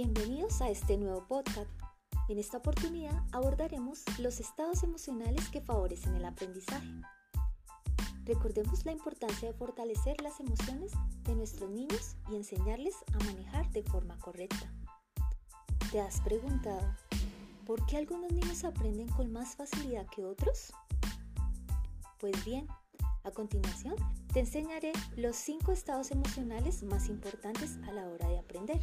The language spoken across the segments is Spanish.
Bienvenidos a este nuevo podcast. En esta oportunidad abordaremos los estados emocionales que favorecen el aprendizaje. Recordemos la importancia de fortalecer las emociones de nuestros niños y enseñarles a manejar de forma correcta. ¿Te has preguntado por qué algunos niños aprenden con más facilidad que otros? Pues bien, a continuación te enseñaré los cinco estados emocionales más importantes a la hora de aprender.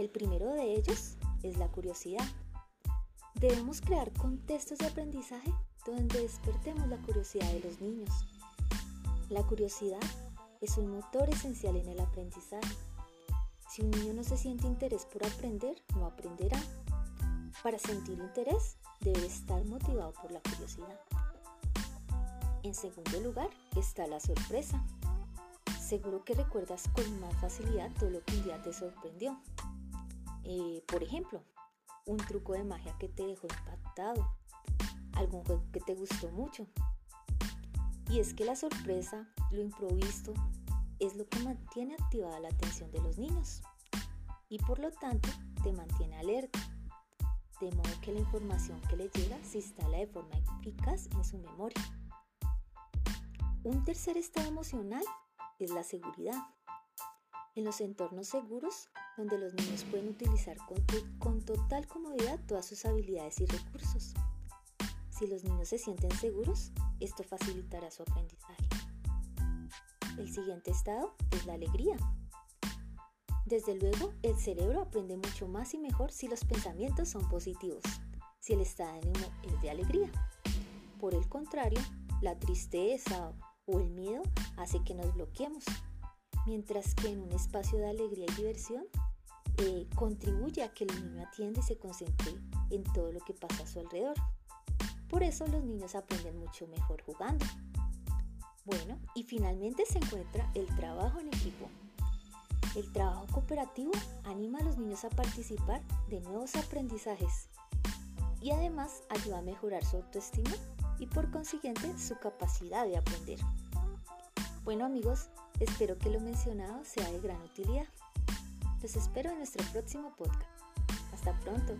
El primero de ellos es la curiosidad. Debemos crear contextos de aprendizaje donde despertemos la curiosidad de los niños. La curiosidad es un motor esencial en el aprendizaje. Si un niño no se siente interés por aprender, no aprenderá. Para sentir interés, debe estar motivado por la curiosidad. En segundo lugar está la sorpresa. Seguro que recuerdas con más facilidad todo lo que un día te sorprendió. Eh, por ejemplo, un truco de magia que te dejó impactado, algún juego que te gustó mucho. Y es que la sorpresa, lo improvisto, es lo que mantiene activada la atención de los niños y por lo tanto te mantiene alerta, de modo que la información que le llega se instala de forma eficaz en su memoria. Un tercer estado emocional es la seguridad. En los entornos seguros, donde los niños pueden utilizar con, total comodidad todas sus habilidades y recursos. Si los niños se sienten seguros, esto facilitará su aprendizaje. El siguiente estado es la alegría. Desde luego, el cerebro aprende mucho más y mejor si los pensamientos son positivos, si el estado de ánimo es de alegría. Por el contrario, la tristeza o el miedo hace que nos bloqueemos mientras que en un espacio de alegría y diversión eh, contribuye a que el niño atienda y se concentre en todo lo que pasa a su alrededor. Por eso los niños aprenden mucho mejor jugando. Bueno, y finalmente se encuentra el trabajo en equipo. El trabajo cooperativo anima a los niños a participar de nuevos aprendizajes y además ayuda a mejorar su autoestima y por consiguiente su capacidad de aprender. Bueno amigos, espero que lo mencionado sea de gran utilidad. Los espero en nuestro próximo podcast. Hasta pronto.